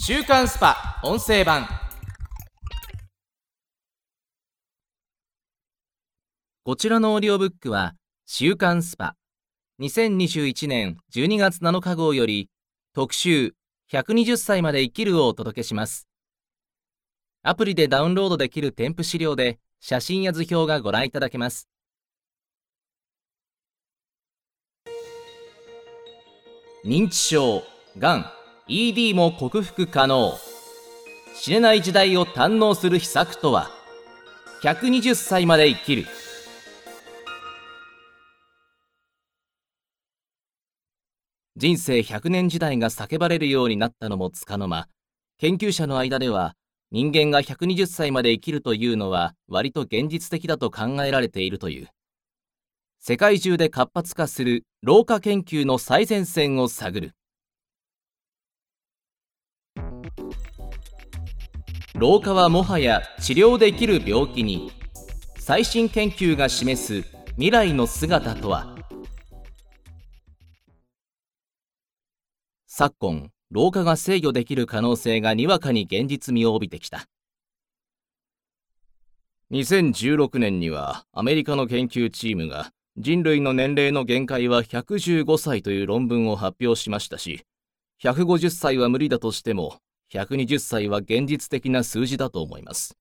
週刊 SPA!音声版。こちらのオーディオブックは週刊 SPA! 2021年12月7日号より特集120歳まで生きるをお届けします。アプリでダウンロードできる添付資料で写真や図表がご覧いただけます。認知症、がん、ED も克服可能。死ねない時代を堪能する秘策とは？120歳まで生きる。人生100年時代が叫ばれるようになったのもつかの間研究者の間では人間が120歳まで生きるというのは割と現実的だと考えられているという。世界中で活発化する老化研究の最前線を探る。老化はもはや治療できる病気に。最新研究が示す未来の姿とは。昨今老化が制御できる可能性がにわかに現実味を帯びてきた。2016年にはアメリカの研究チームが人類の年齢の限界は115歳という論文を発表しましたし150歳は無理だとしても120歳は現実的な数字だと思います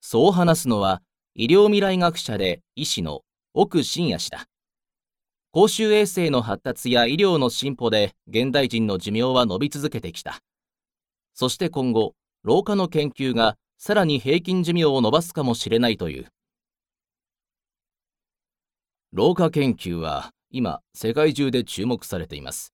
そう話すのは医療未来学者で医師の奥信也氏だ公衆衛生の発達や医療の進歩で現代人の寿命は伸び続けてきた。そして今後、老化の研究がさらに平均寿命を伸ばすかもしれないという。老化研究は今世界中で注目されています。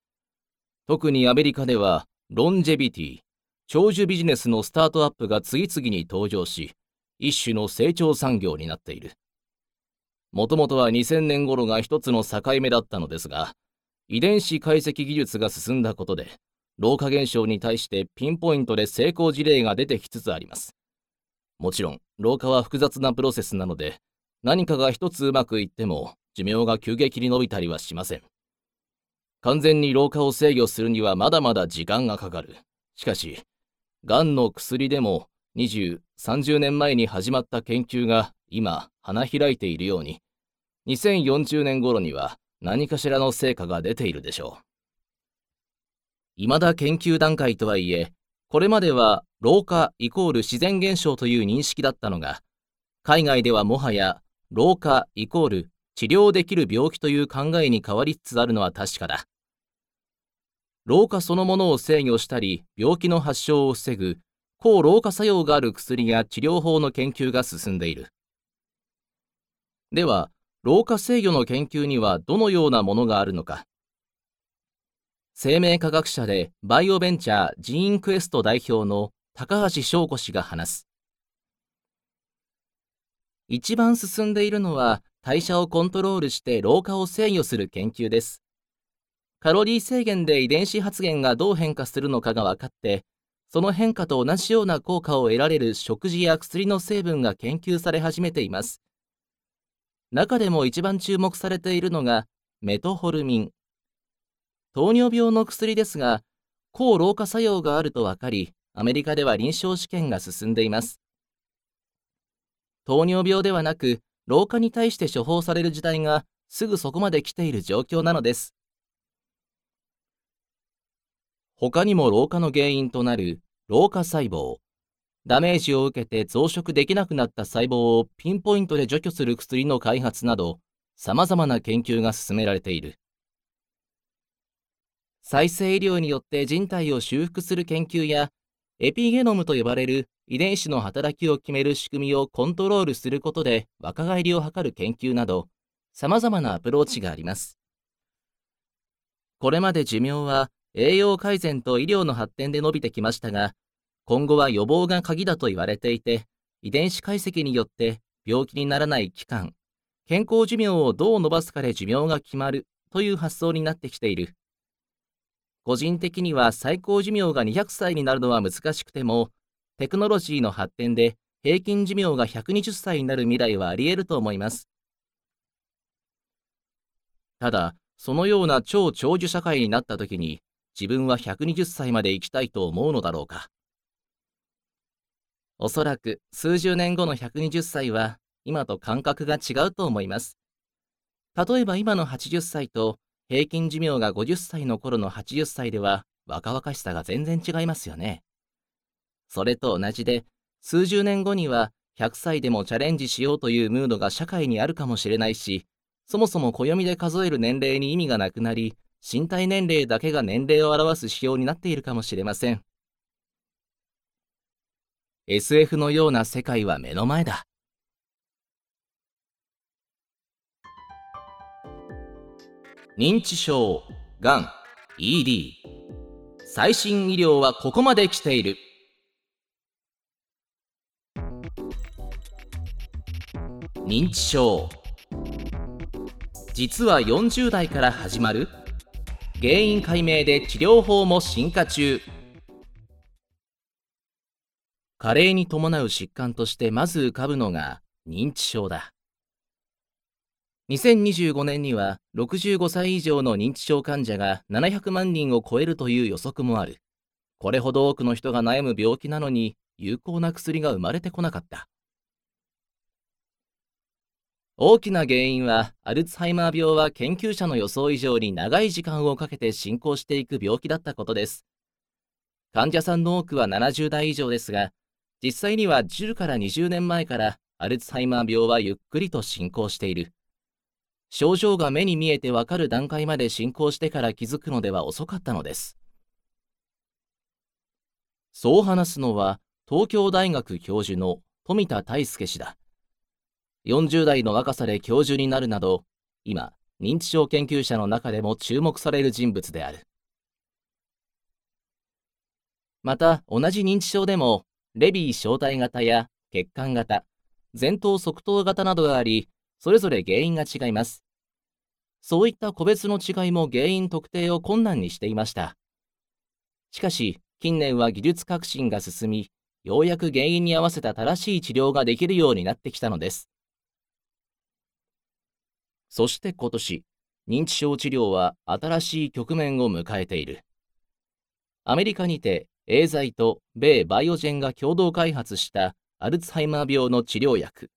特にアメリカではロンジェビティ、長寿ビジネスのスタートアップが次々に登場し、一種の成長産業になっている。もともとは2000年頃が一つの境目だったのですが、遺伝子解析技術が進んだことで、老化現象に対してピンポイントで成功事例が出てきつつあります。もちろん、老化は複雑なプロセスなので、何かが一つうまくいっても、寿命が急激に伸びたりはしません。完全に老化を制御するにはまだまだ時間がかかる。しかし、がんの薬でも20、30年前に始まった研究が今花開いているように、2040年頃には何かしらの成果が出ているでしょう。未だ研究段階とはいえ、これまでは老化イコール自然現象という認識だったのが、海外ではもはや老化イコール治療できる病気という考えに変わりつつあるのは確かだ。老化そのものを制御したり、病気の発症を防ぐ抗老化作用がある薬や治療法の研究が進んでいる。では、老化制御の研究にはどのようなものがあるのか。生命科学者でバイオベンチャージーンクエスト代表の高橋祥子氏が話す。一番進んでいるのは代謝をコントロールして老化を制御する研究です。カロリー制限で遺伝子発現がどう変化するのかが分かって、その変化と同じような効果を得られる食事や薬の成分が研究され始めています。中でも一番注目されているのがメトホルミン。糖尿病の薬ですが、抗老化作用があると分かり、アメリカでは臨床試験が進んでいます。糖尿病ではなく、老化に対して処方される時代がすぐそこまで来ている状況なのです。他にも老化の原因となる老化細胞、ダメージを受けて増殖できなくなった細胞をピンポイントで除去する薬の開発など、様々な研究が進められている。再生医療によって人体を修復する研究や、エピゲノムと呼ばれる遺伝子の働きを決める仕組みをコントロールすることで若返りを図る研究など、様々なアプローチがあります。これまで寿命は栄養改善と医療の発展で伸びてきましたが、今後は予防が鍵だと言われていて、遺伝子解析によって病気にならない期間、健康寿命をどう伸ばすかで寿命が決まるという発想になってきている。個人的には最高寿命が200歳になるのは難しくても、テクノロジーの発展で平均寿命が120歳になる未来はあり得ると思います。ただ、そのような超長寿社会になった時に、自分は120歳まで生きたいと思うのだろうか。おそらく数十年後の120歳は今と感覚が違うと思います。例えば今の80歳と平均寿命が50歳の頃の80歳では若々しさが全然違いますよね。それと同じで数十年後には100歳でもチャレンジしようというムードが社会にあるかもしれないし、そもそも暦で数える年齢に意味がなくなり、身体年齢だけが年齢を表す指標になっているかもしれません。SF のような世界は目の前だ。認知症、がん、ED。最新医療はここまで来ている。認知症。実は40代から始まる原因解明で治療法も進化中。加齢に伴う疾患としてまず浮かぶのが認知症だ。2025年には65歳以上の認知症患者が700万人を超えるという予測もある。これほど多くの人が悩む病気なのに有効な薬が生まれてこなかった。大きな原因はアルツハイマー病は研究者の予想以上に長い時間をかけて進行していく病気だったことです。患者さんの多くは70代以上ですが、実際には10から20年前からアルツハイマー病はゆっくりと進行している。症状が目に見えてわかる段階まで進行してから気づくのでは遅かったのです。そう話すのは東京大学教授の富田大輔氏だ。40代の若さで教授になるなど、今、認知症研究者の中でも注目される人物である。また、同じ認知症でもレビー小体型や血管型、前頭側頭型などがあり、それぞれ原因が違います。そういった個別の違いも原因特定を困難にしていました。しかし、近年は技術革新が進み、ようやく原因に合わせた正しい治療ができるようになってきたのです。そして今年、認知症治療は新しい局面を迎えている。アメリカにてエーザイと米バイオジェンが共同開発したアルツハイマー病の治療薬、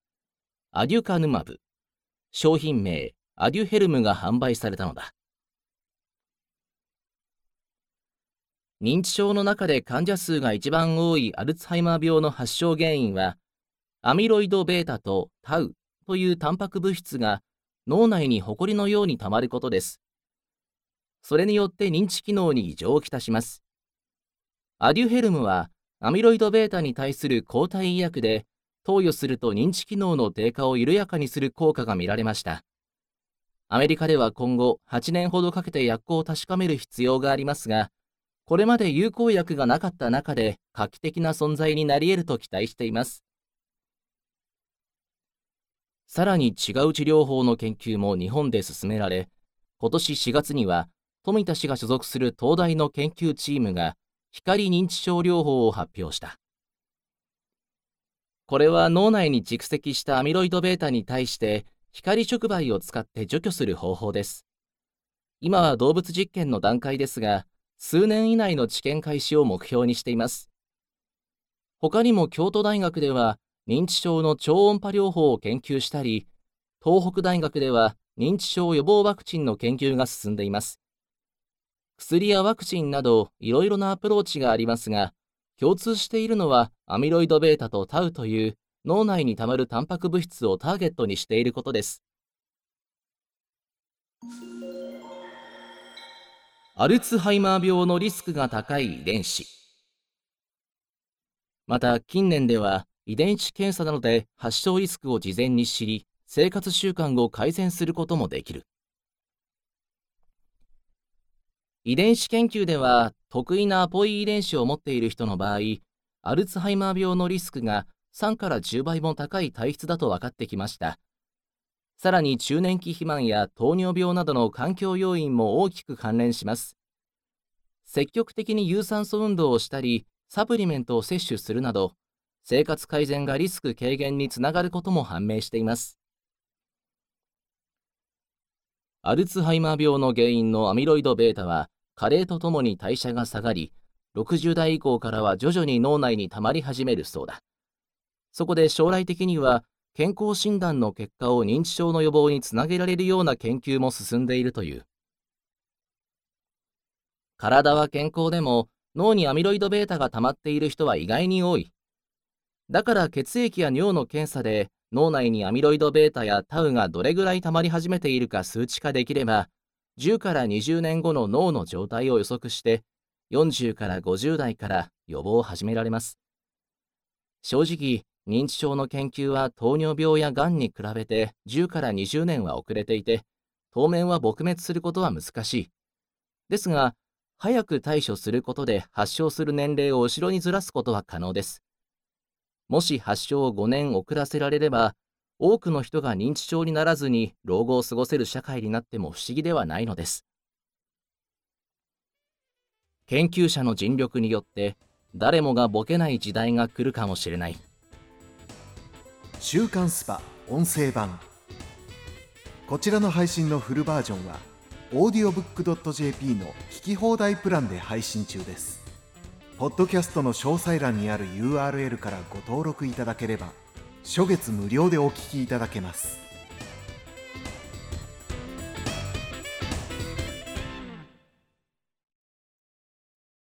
アデュカヌマブ、商品名アデュヘルムが販売されたのだ。認知症の中で患者数が一番多いアルツハイマー病の発症原因は、アミロイド β とタウというタンパク物質が脳内に埃のように溜まることです。それによって認知機能に異常をきたします。アデュヘルムはアミロイド β に対する抗体医薬で投与すると認知機能の低下を緩やかにする効果が見られました。アメリカでは今後8年ほどかけて薬効を確かめる必要がありますが、これまで有効薬がなかった中で画期的な存在になり得ると期待しています。さらに違う治療法の研究も日本で進められ、今年4月には富田氏が所属する東大の研究チームが光認知症療法を発表した。これは脳内に蓄積したアミロイド β に対して光触媒を使って除去する方法です。今は動物実験の段階ですが、数年以内の治験開始を目標にしています。他にも京都大学では認知症の超音波療法を研究したり、東北大学では認知症予防ワクチンの研究が進んでいます。薬やワクチンなどいろいろなアプローチがありますが、共通しているのはアミロイド β とタウという脳内にたまるタンパク物質をターゲットにしていることです。アルツハイマー病のリスクが高い遺伝子。また近年では遺伝子検査などで発症リスクを事前に知り、生活習慣を改善することもできる。遺伝子研究では得意なアポイ遺伝子を持っている人の場合アルツハイマー病のリスクが3から10倍も高い体質だと分かってきました。さらに中年期肥満や糖尿病などの環境要因も大きく関連します。積極的に有酸素運動をしたりサプリメントを摂取するなど生活改善がリスク軽減につながることも判明しています。アルツハイマー病の原因のアミロイド β は加齢とともに代謝が下がり、60代以降からは徐々に脳内に溜まり始めるそうだ。そこで将来的には健康診断の結果を認知症の予防につなげられるような研究も進んでいるという。体は健康でも脳にアミロイド β が溜まっている人は意外に多い。だから血液や尿の検査で脳内にアミロイド β やタウがどれぐらい溜まり始めているか数値化できれば、10から20年後の脳の状態を予測して、40から50代から予防を始められます。正直、認知症の研究は糖尿病やがんに比べて10から20年は遅れていて、当面は撲滅することは難しい。ですが、早く対処することで発症する年齢を後ろにずらすことは可能です。もし発症を5年遅らせられれば、多くの人が認知症にならずに老後を過ごせる社会になっても不思議ではないのです。研究者の尽力によって誰もがボケない時代が来るかもしれない。週刊スパ音声版こちらの配信のフルバージョンは audiobook.jp の聞き放題プランで配信中です。ポッドキャストの詳細欄にある URL からご登録いただければ初月無料でお聞きいただけます